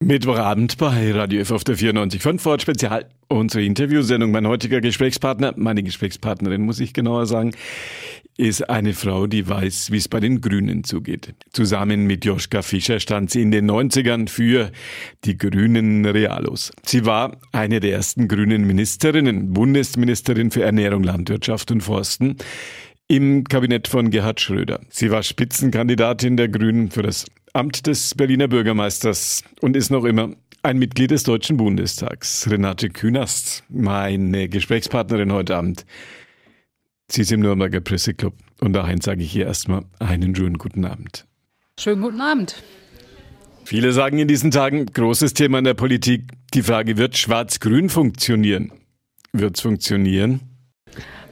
Mittwochabend bei Radio F auf der 94.5 Ford Spezial. Unsere Interviewsendung. Mein heutiger Gesprächspartner, meine Gesprächspartnerin muss ich genauer sagen, ist eine Frau, die weiß, wie es bei den Grünen zugeht. Zusammen mit Joschka Fischer stand sie in den 90ern für die Grünen Realos. Sie war eine der ersten grünen Ministerinnen, Bundesministerin für Ernährung, Landwirtschaft und Forsten im Kabinett von Gerhard Schröder. Sie war Spitzenkandidatin der Grünen für das Amt des Berliner Bürgermeisters und ist noch immer ein Mitglied des Deutschen Bundestags. Renate Künast, meine Gesprächspartnerin heute Abend. Sie ist im Nürnberger Presseclub und dahin sage ich hier erstmal einen schönen guten Abend. Schönen guten Abend. Viele sagen in diesen Tagen, großes Thema in der Politik, die Frage, wird Schwarz-Grün funktionieren? Wird es funktionieren?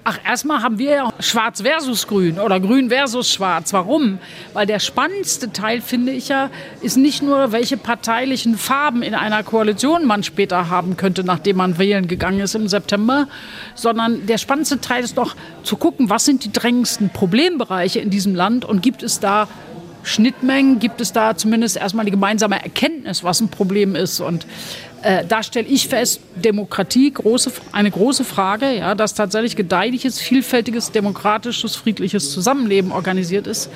Ach, erstmal haben wir ja Schwarz versus Grün oder Grün versus Schwarz. Warum? Weil der spannendste Teil, finde ich ja, ist nicht nur, welche parteilichen Farben in einer Koalition man später haben könnte, nachdem man wählen gegangen ist im September, sondern der spannendste Teil ist doch zu gucken, was sind die drängendsten Problembereiche in diesem Land und gibt es da Schnittmengen, gibt es da zumindest erstmal die gemeinsame Erkenntnis, was ein Problem ist. Und äh, da stelle ich fest, Demokratie, große, eine große Frage, ja, dass tatsächlich gedeihliches, vielfältiges, demokratisches, friedliches Zusammenleben organisiert ist.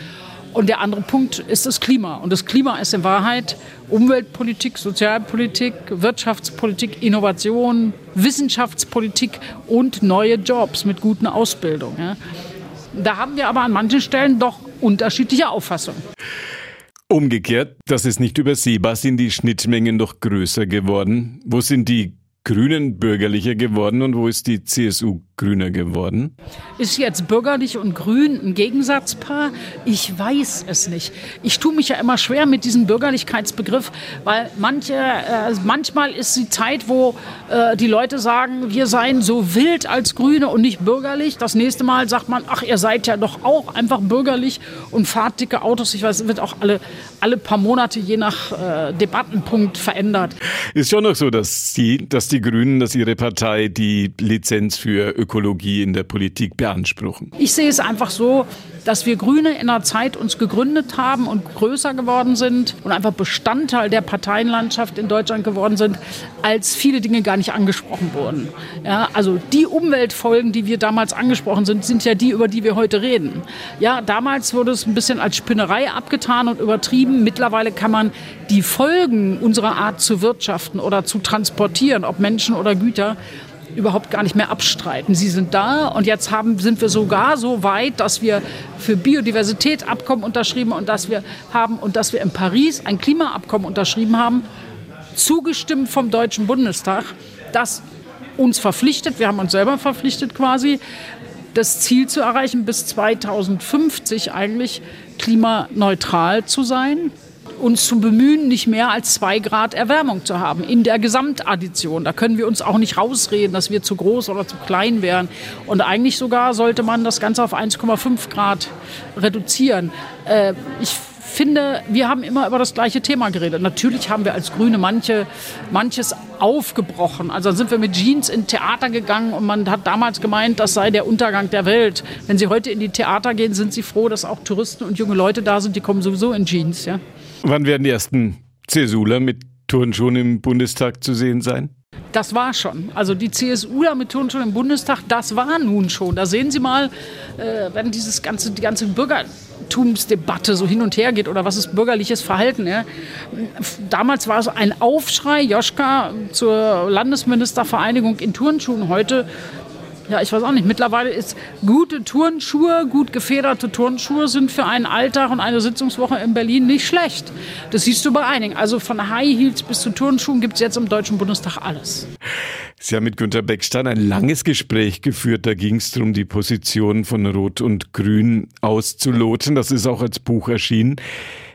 Und der andere Punkt ist das Klima. Und das Klima ist in Wahrheit Umweltpolitik, Sozialpolitik, Wirtschaftspolitik, Innovation, Wissenschaftspolitik und neue Jobs mit guten Ausbildungen. Ja. Da haben wir aber an manchen Stellen doch unterschiedliche Auffassungen. Umgekehrt, das ist nicht übersehbar, sind die Schnittmengen doch größer geworden. Wo sind die Grünen bürgerlicher geworden und wo ist die CSU grüner geworden? Ist jetzt bürgerlich und grün ein Gegensatzpaar? Ich weiß es nicht. Ich tue mich ja immer schwer mit diesem Bürgerlichkeitsbegriff, weil manche, äh, manchmal ist die Zeit, wo äh, die Leute sagen, wir seien so wild als Grüne und nicht bürgerlich. Das nächste Mal sagt man, ach, ihr seid ja doch auch einfach bürgerlich und fahrt dicke Autos. Ich weiß, es wird auch alle, alle paar Monate je nach äh, Debattenpunkt verändert. Ist schon noch so, dass die, dass die Grünen, dass ihre Partei die Lizenz für Ökologie in der Politik beanspruchen? Ich sehe es einfach so, dass wir Grüne in einer Zeit uns gegründet haben und größer geworden sind und einfach Bestandteil der Parteienlandschaft in Deutschland geworden sind, als viele Dinge gar nicht angesprochen wurden. Ja, also die Umweltfolgen, die wir damals angesprochen sind, sind ja die, über die wir heute reden. Ja, damals wurde es ein bisschen als Spinnerei abgetan und übertrieben. Mittlerweile kann man die Folgen unserer Art zu wirtschaften oder zu transportieren, ob Menschen oder Güter, überhaupt gar nicht mehr abstreiten. Sie sind da und jetzt haben, sind wir sogar so weit, dass wir für Biodiversität Abkommen unterschrieben und dass wir haben und dass wir in Paris ein Klimaabkommen unterschrieben haben, zugestimmt vom Deutschen Bundestag, das uns verpflichtet, wir haben uns selber verpflichtet quasi, das Ziel zu erreichen, bis 2050 eigentlich klimaneutral zu sein uns zu bemühen, nicht mehr als zwei Grad Erwärmung zu haben in der Gesamtaddition. Da können wir uns auch nicht rausreden, dass wir zu groß oder zu klein wären. Und eigentlich sogar sollte man das Ganze auf 1,5 Grad reduzieren. Äh, ich finde, wir haben immer über das gleiche Thema geredet. Natürlich haben wir als Grüne manche, manches aufgebrochen. Also sind wir mit Jeans in Theater gegangen und man hat damals gemeint, das sei der Untergang der Welt. Wenn Sie heute in die Theater gehen, sind Sie froh, dass auch Touristen und junge Leute da sind, die kommen sowieso in Jeans. Ja? Wann werden die ersten CSUler mit Turnschuhen im Bundestag zu sehen sein? Das war schon. Also die CSU da mit Turnschuhen im Bundestag, das war nun schon. Da sehen Sie mal, äh, wenn dieses ganze, die ganze Bürgertumsdebatte so hin und her geht oder was ist bürgerliches Verhalten. Ja? Damals war es ein Aufschrei, Joschka zur Landesministervereinigung in Turnschuhen. Heute ja, ich weiß auch nicht. Mittlerweile ist gute Turnschuhe, gut gefederte Turnschuhe sind für einen Alltag und eine Sitzungswoche in Berlin nicht schlecht. Das siehst du bei einigen. Also von High Heels bis zu Turnschuhen gibt es jetzt im Deutschen Bundestag alles. Sie haben mit Günter Beckstein ein langes Gespräch geführt. Da ging es darum, die Position von Rot und Grün auszuloten. Das ist auch als Buch erschienen.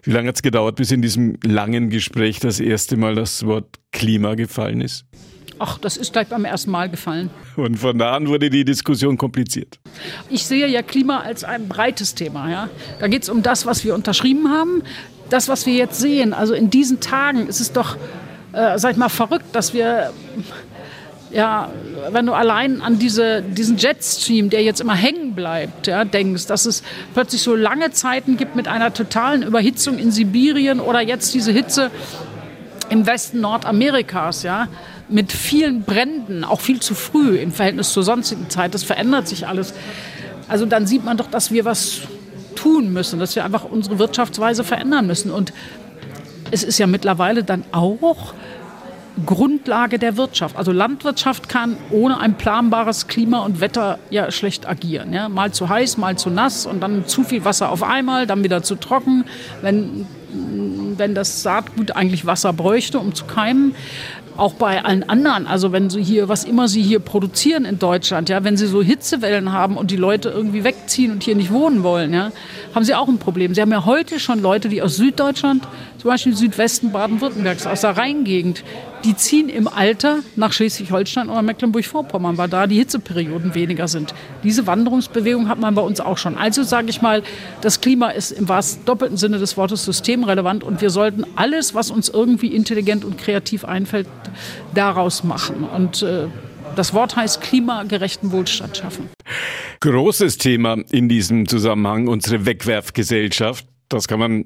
Wie lange hat es gedauert, bis in diesem langen Gespräch das erste Mal das Wort Klima gefallen ist? Ach, das ist gleich beim ersten Mal gefallen. Und von da an wurde die Diskussion kompliziert. Ich sehe ja Klima als ein breites Thema. Ja? Da geht es um das, was wir unterschrieben haben, das, was wir jetzt sehen. Also in diesen Tagen ist es doch, äh, sag ich mal, verrückt, dass wir ja, wenn du allein an diese, diesen Jetstream, der jetzt immer hängen bleibt, ja, denkst, dass es plötzlich so lange Zeiten gibt mit einer totalen Überhitzung in Sibirien oder jetzt diese Hitze im Westen Nordamerikas, ja, mit vielen Bränden, auch viel zu früh im Verhältnis zur sonstigen Zeit. Das verändert sich alles. Also dann sieht man doch, dass wir was tun müssen, dass wir einfach unsere Wirtschaftsweise verändern müssen. Und es ist ja mittlerweile dann auch Grundlage der Wirtschaft. Also Landwirtschaft kann ohne ein planbares Klima und Wetter ja schlecht agieren. Ja? Mal zu heiß, mal zu nass und dann zu viel Wasser auf einmal, dann wieder zu trocken. Wenn, wenn das Saatgut eigentlich Wasser bräuchte, um zu keimen, auch bei allen anderen, also wenn sie hier, was immer sie hier produzieren in Deutschland, ja, wenn sie so Hitzewellen haben und die Leute irgendwie wegziehen und hier nicht wohnen wollen, ja, haben sie auch ein Problem. Sie haben ja heute schon Leute, die aus Süddeutschland, zum Beispiel Südwesten Baden-Württembergs, aus der Rheingegend, die ziehen im Alter nach Schleswig-Holstein oder Mecklenburg-Vorpommern, weil da die Hitzeperioden weniger sind. Diese Wanderungsbewegung hat man bei uns auch schon. Also sage ich mal, das Klima ist im wahrsten doppelten Sinne des Wortes systemrelevant und wir sollten alles, was uns irgendwie intelligent und kreativ einfällt, daraus machen. Und äh, das Wort heißt klimagerechten Wohlstand schaffen. Großes Thema in diesem Zusammenhang, unsere Wegwerfgesellschaft. Das kann man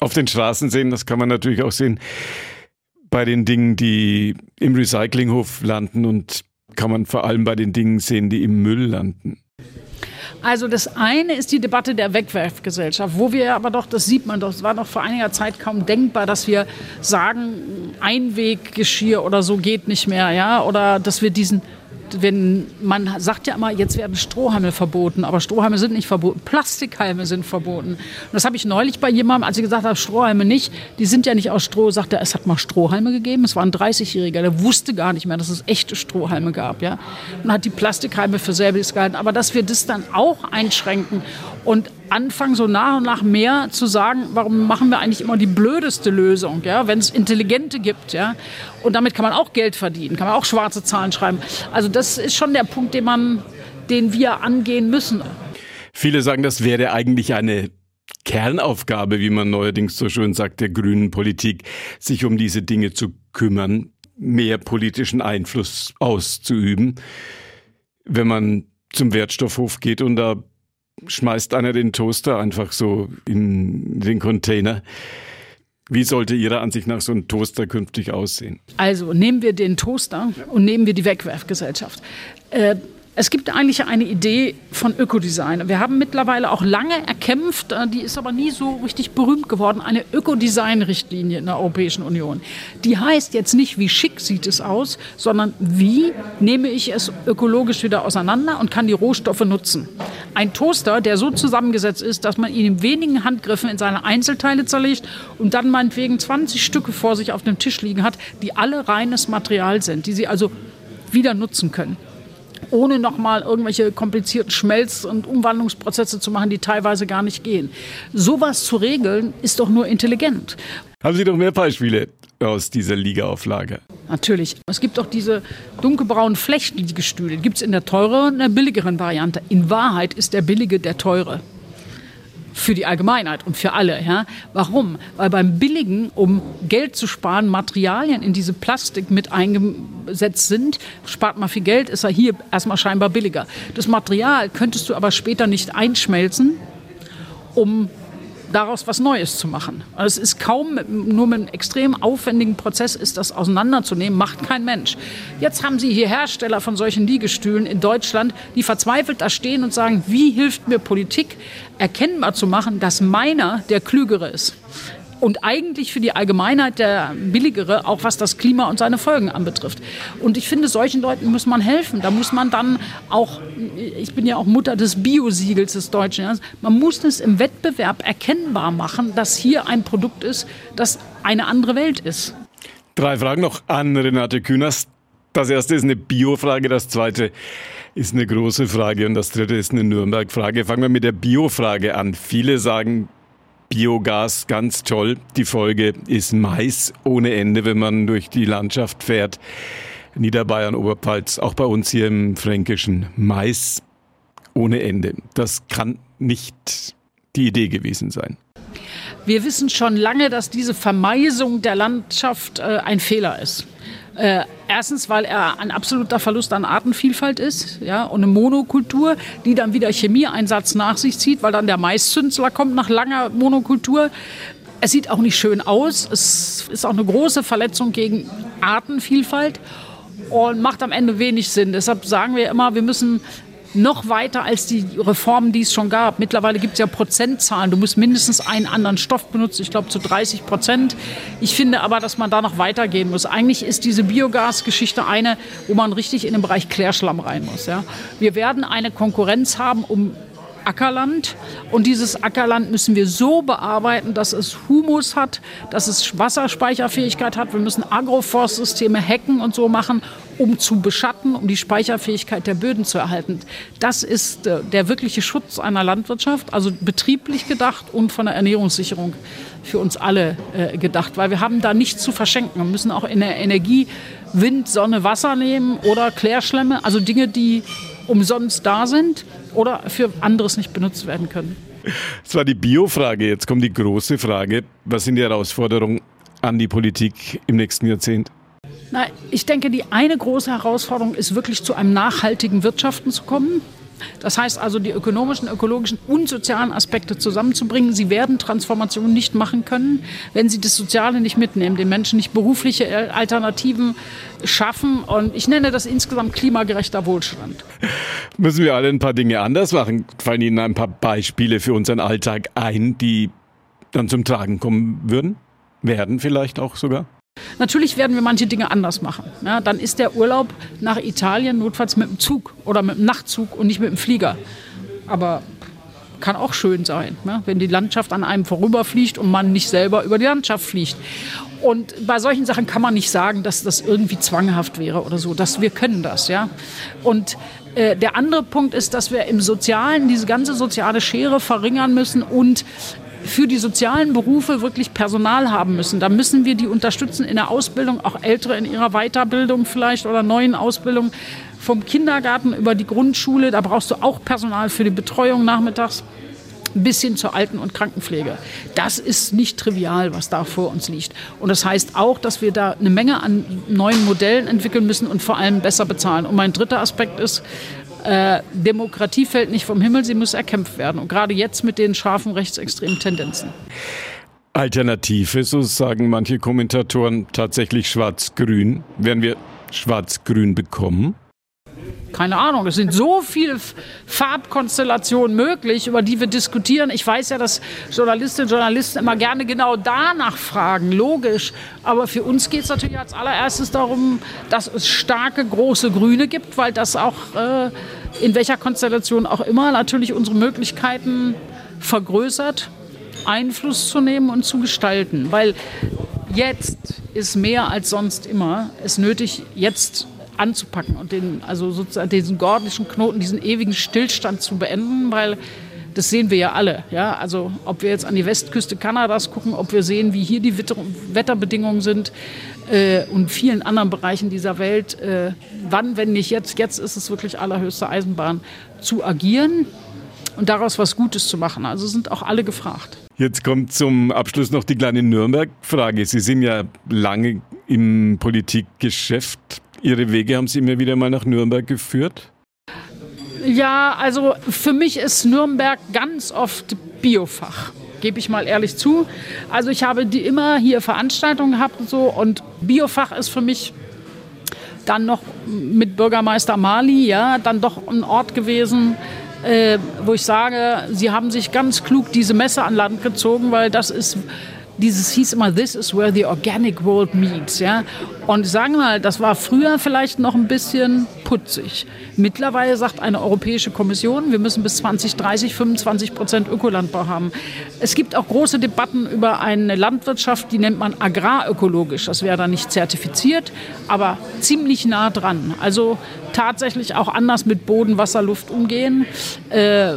auf den Straßen sehen, das kann man natürlich auch sehen bei den Dingen, die im Recyclinghof landen und kann man vor allem bei den Dingen sehen, die im Müll landen? Also das eine ist die Debatte der Wegwerfgesellschaft, wo wir aber doch, das sieht man doch, es war noch vor einiger Zeit kaum denkbar, dass wir sagen, Einweggeschirr oder so geht nicht mehr, ja, oder dass wir diesen wenn man sagt ja immer, jetzt werden Strohhalme verboten, aber Strohhalme sind nicht verboten, Plastikhalme sind verboten. Und das habe ich neulich bei jemandem, als ich gesagt habe, Strohhalme nicht, die sind ja nicht aus Stroh, sagte er, es hat mal Strohhalme gegeben. Es war ein 30-Jähriger, der wusste gar nicht mehr, dass es echte Strohhalme gab, ja. Und hat die Plastikhalme für selbiges gehalten. Aber dass wir das dann auch einschränken und anfangen, so nach und nach mehr zu sagen, warum machen wir eigentlich immer die blödeste Lösung, ja, wenn es intelligente gibt, ja. Und damit kann man auch Geld verdienen, kann man auch schwarze Zahlen schreiben. Also das ist schon der Punkt, den man, den wir angehen müssen. Viele sagen, das wäre eigentlich eine Kernaufgabe, wie man neuerdings so schön sagt, der grünen Politik, sich um diese Dinge zu kümmern, mehr politischen Einfluss auszuüben. Wenn man zum Wertstoffhof geht und da schmeißt einer den Toaster einfach so in den Container. Wie sollte Ihrer Ansicht nach so ein Toaster künftig aussehen? Also nehmen wir den Toaster und nehmen wir die Wegwerfgesellschaft. Äh, es gibt eigentlich eine Idee von Ökodesign. Wir haben mittlerweile auch lange erkämpft, äh, die ist aber nie so richtig berühmt geworden, eine Ökodesign-Richtlinie in der Europäischen Union. Die heißt jetzt nicht, wie schick sieht es aus, sondern wie nehme ich es ökologisch wieder auseinander und kann die Rohstoffe nutzen. Ein Toaster, der so zusammengesetzt ist, dass man ihn in wenigen Handgriffen in seine Einzelteile zerlegt und dann meinetwegen 20 Stücke vor sich auf dem Tisch liegen hat, die alle reines Material sind, die Sie also wieder nutzen können ohne nochmal irgendwelche komplizierten Schmelz- und Umwandlungsprozesse zu machen, die teilweise gar nicht gehen. Sowas zu regeln, ist doch nur intelligent. Haben Sie noch mehr Beispiele aus dieser Liga-Auflage? Natürlich. Es gibt auch diese dunkelbraunen Flechtliegestühle. Die gibt es in der teureren und der billigeren Variante. In Wahrheit ist der billige der teure für die Allgemeinheit und für alle. Ja? Warum? Weil beim Billigen, um Geld zu sparen, Materialien in diese Plastik mit eingesetzt sind, spart man viel Geld, ist er hier erstmal scheinbar billiger. Das Material könntest du aber später nicht einschmelzen, um daraus was Neues zu machen. Also es ist kaum, nur mit einem extrem aufwendigen Prozess ist das auseinanderzunehmen, macht kein Mensch. Jetzt haben Sie hier Hersteller von solchen Liegestühlen in Deutschland, die verzweifelt da stehen und sagen, wie hilft mir Politik, erkennbar zu machen, dass meiner der Klügere ist und eigentlich für die Allgemeinheit der billigere, auch was das Klima und seine Folgen anbetrifft. Und ich finde, solchen Leuten muss man helfen. Da muss man dann auch, ich bin ja auch Mutter des Biosiegels des Deutschen, man muss es im Wettbewerb erkennbar machen, dass hier ein Produkt ist, das eine andere Welt ist. Drei Fragen noch an Renate Künast. Das erste ist eine Bio-Frage, das zweite ist eine große Frage und das dritte ist eine Nürnberg-Frage. Fangen wir mit der Bio-Frage an. Viele sagen, Biogas, ganz toll. Die Folge ist Mais ohne Ende, wenn man durch die Landschaft fährt. Niederbayern, Oberpfalz, auch bei uns hier im Fränkischen. Mais ohne Ende. Das kann nicht die Idee gewesen sein. Wir wissen schon lange, dass diese Vermeisung der Landschaft äh, ein Fehler ist. Äh, erstens, weil er ein absoluter Verlust an Artenvielfalt ist ja, und eine Monokultur, die dann wieder Chemieeinsatz nach sich zieht, weil dann der Maiszünsler kommt nach langer Monokultur. Es sieht auch nicht schön aus. Es ist auch eine große Verletzung gegen Artenvielfalt und macht am Ende wenig Sinn. Deshalb sagen wir immer, wir müssen noch weiter als die Reformen, die es schon gab. Mittlerweile gibt es ja Prozentzahlen. Du musst mindestens einen anderen Stoff benutzen, ich glaube zu 30 Prozent. Ich finde aber, dass man da noch weitergehen muss. Eigentlich ist diese Biogas-Geschichte eine, wo man richtig in den Bereich Klärschlamm rein muss. Ja. Wir werden eine Konkurrenz haben um Ackerland. Und dieses Ackerland müssen wir so bearbeiten, dass es Humus hat, dass es Wasserspeicherfähigkeit hat. Wir müssen Agroforstsysteme hacken und so machen, um zu beschatten, um die Speicherfähigkeit der Böden zu erhalten. Das ist äh, der wirkliche Schutz einer Landwirtschaft, also betrieblich gedacht und von der Ernährungssicherung für uns alle äh, gedacht, weil wir haben da nichts zu verschenken. Wir müssen auch in der Energie Wind, Sonne, Wasser nehmen oder Klärschlämme, also Dinge, die umsonst da sind oder für anderes nicht benutzt werden können. Das war die Biofrage. Jetzt kommt die große Frage. Was sind die Herausforderungen an die Politik im nächsten Jahrzehnt? Na, ich denke, die eine große Herausforderung ist wirklich zu einem nachhaltigen Wirtschaften zu kommen. Das heißt also, die ökonomischen, ökologischen und sozialen Aspekte zusammenzubringen. Sie werden Transformationen nicht machen können, wenn sie das Soziale nicht mitnehmen, den Menschen nicht berufliche Alternativen schaffen. Und ich nenne das insgesamt klimagerechter Wohlstand. Müssen wir alle ein paar Dinge anders machen? Fallen Ihnen ein paar Beispiele für unseren Alltag ein, die dann zum Tragen kommen würden? Werden vielleicht auch sogar? Natürlich werden wir manche Dinge anders machen. Ja, dann ist der Urlaub nach Italien notfalls mit dem Zug oder mit dem Nachtzug und nicht mit dem Flieger. Aber kann auch schön sein, ne? wenn die Landschaft an einem vorüberfliegt und man nicht selber über die Landschaft fliegt. Und bei solchen Sachen kann man nicht sagen, dass das irgendwie zwanghaft wäre oder so. Dass wir können das, ja. Und äh, der andere Punkt ist, dass wir im Sozialen diese ganze soziale Schere verringern müssen und für die sozialen Berufe wirklich Personal haben müssen. Da müssen wir die unterstützen in der Ausbildung, auch Ältere in ihrer Weiterbildung vielleicht oder neuen Ausbildung vom Kindergarten über die Grundschule. Da brauchst du auch Personal für die Betreuung nachmittags bis hin zur Alten- und Krankenpflege. Das ist nicht trivial, was da vor uns liegt. Und das heißt auch, dass wir da eine Menge an neuen Modellen entwickeln müssen und vor allem besser bezahlen. Und mein dritter Aspekt ist, äh, Demokratie fällt nicht vom Himmel, sie muss erkämpft werden. Und gerade jetzt mit den scharfen rechtsextremen Tendenzen. Alternative, so sagen manche Kommentatoren, tatsächlich schwarz-grün. Werden wir schwarz-grün bekommen? Keine Ahnung, es sind so viele Farbkonstellationen möglich, über die wir diskutieren. Ich weiß ja, dass Journalistinnen und Journalisten immer gerne genau danach fragen, logisch. Aber für uns geht es natürlich als allererstes darum, dass es starke, große Grüne gibt, weil das auch äh, in welcher Konstellation auch immer natürlich unsere Möglichkeiten vergrößert, Einfluss zu nehmen und zu gestalten. Weil jetzt ist mehr als sonst immer es nötig, jetzt anzupacken und den, also sozusagen diesen gordischen Knoten, diesen ewigen Stillstand zu beenden, weil das sehen wir ja alle. Ja? Also ob wir jetzt an die Westküste Kanadas gucken, ob wir sehen, wie hier die Wetterbedingungen sind äh, und vielen anderen Bereichen dieser Welt. Äh, wann, wenn nicht jetzt? Jetzt ist es wirklich allerhöchste Eisenbahn zu agieren und daraus was Gutes zu machen. Also sind auch alle gefragt. Jetzt kommt zum Abschluss noch die kleine Nürnberg-Frage. Sie sind ja lange im Politikgeschäft. Ihre Wege haben Sie immer wieder mal nach Nürnberg geführt? Ja, also für mich ist Nürnberg ganz oft Biofach gebe ich mal ehrlich zu. Also ich habe die immer hier Veranstaltungen gehabt und so und Biofach ist für mich dann noch mit Bürgermeister Mali, ja, dann doch ein Ort gewesen, äh, wo ich sage, sie haben sich ganz klug diese Messe an Land gezogen, weil das ist dieses hieß immer, this is where the organic world meets. Ja? Und sagen wir mal, das war früher vielleicht noch ein bisschen putzig. Mittlerweile sagt eine Europäische Kommission, wir müssen bis 2030 25 Prozent Ökolandbau haben. Es gibt auch große Debatten über eine Landwirtschaft, die nennt man agrarökologisch. Das wäre dann nicht zertifiziert, aber ziemlich nah dran. Also tatsächlich auch anders mit Boden, Wasser, Luft umgehen. Äh,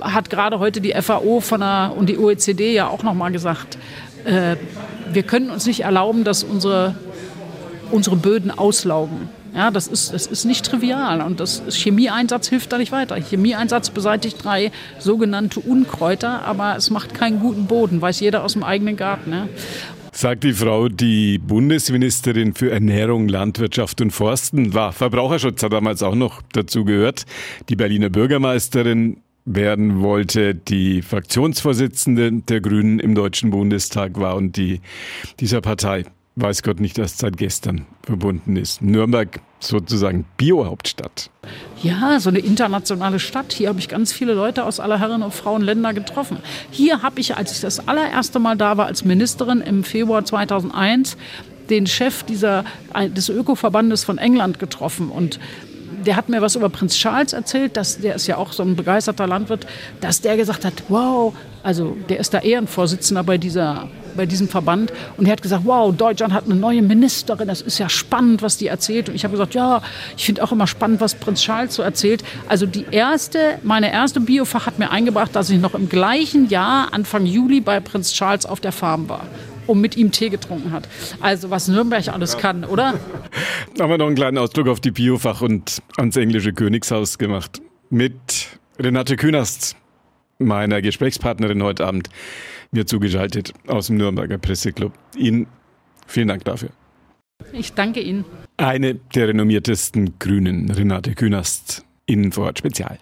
hat gerade heute die FAO von der, und die OECD ja auch noch mal gesagt, äh, wir können uns nicht erlauben, dass unsere, unsere Böden auslaugen. Ja, das ist, das ist nicht trivial und das Chemieeinsatz hilft da nicht weiter. Chemieeinsatz beseitigt drei sogenannte Unkräuter, aber es macht keinen guten Boden, weiß jeder aus dem eigenen Garten. Ja. Sagt die Frau, die Bundesministerin für Ernährung, Landwirtschaft und Forsten war. Verbraucherschutz hat damals auch noch dazu gehört. Die Berliner Bürgermeisterin werden wollte, die Fraktionsvorsitzende der Grünen im Deutschen Bundestag war und die dieser Partei, weiß Gott nicht erst seit gestern verbunden ist. Nürnberg sozusagen Biohauptstadt. Ja, so eine internationale Stadt. Hier habe ich ganz viele Leute aus aller Herren und Frauenländer getroffen. Hier habe ich, als ich das allererste Mal da war als Ministerin im Februar 2001, den Chef dieser, des Ökoverbandes von England getroffen und der hat mir was über Prinz Charles erzählt, dass der ist ja auch so ein begeisterter Landwirt, dass der gesagt hat, wow, also der ist da Ehrenvorsitzender bei dieser bei diesem Verband und er hat gesagt, wow, Deutschland hat eine neue Ministerin, das ist ja spannend, was die erzählt. Und ich habe gesagt, ja, ich finde auch immer spannend, was Prinz Charles so erzählt. Also die erste, meine erste Biofach hat mir eingebracht, dass ich noch im gleichen Jahr, Anfang Juli, bei Prinz Charles auf der Farm war und mit ihm Tee getrunken hat. Also was Nürnberg alles kann, oder? Da haben wir noch einen kleinen Ausdruck auf die Biofach und ans englische Königshaus gemacht. Mit Renate Künast, meiner Gesprächspartnerin heute Abend, mir zugeschaltet aus dem Nürnberger Presseclub. Ihnen vielen Dank dafür. Ich danke Ihnen. Eine der renommiertesten Grünen, Renate Künast, Innenvorort Spezial.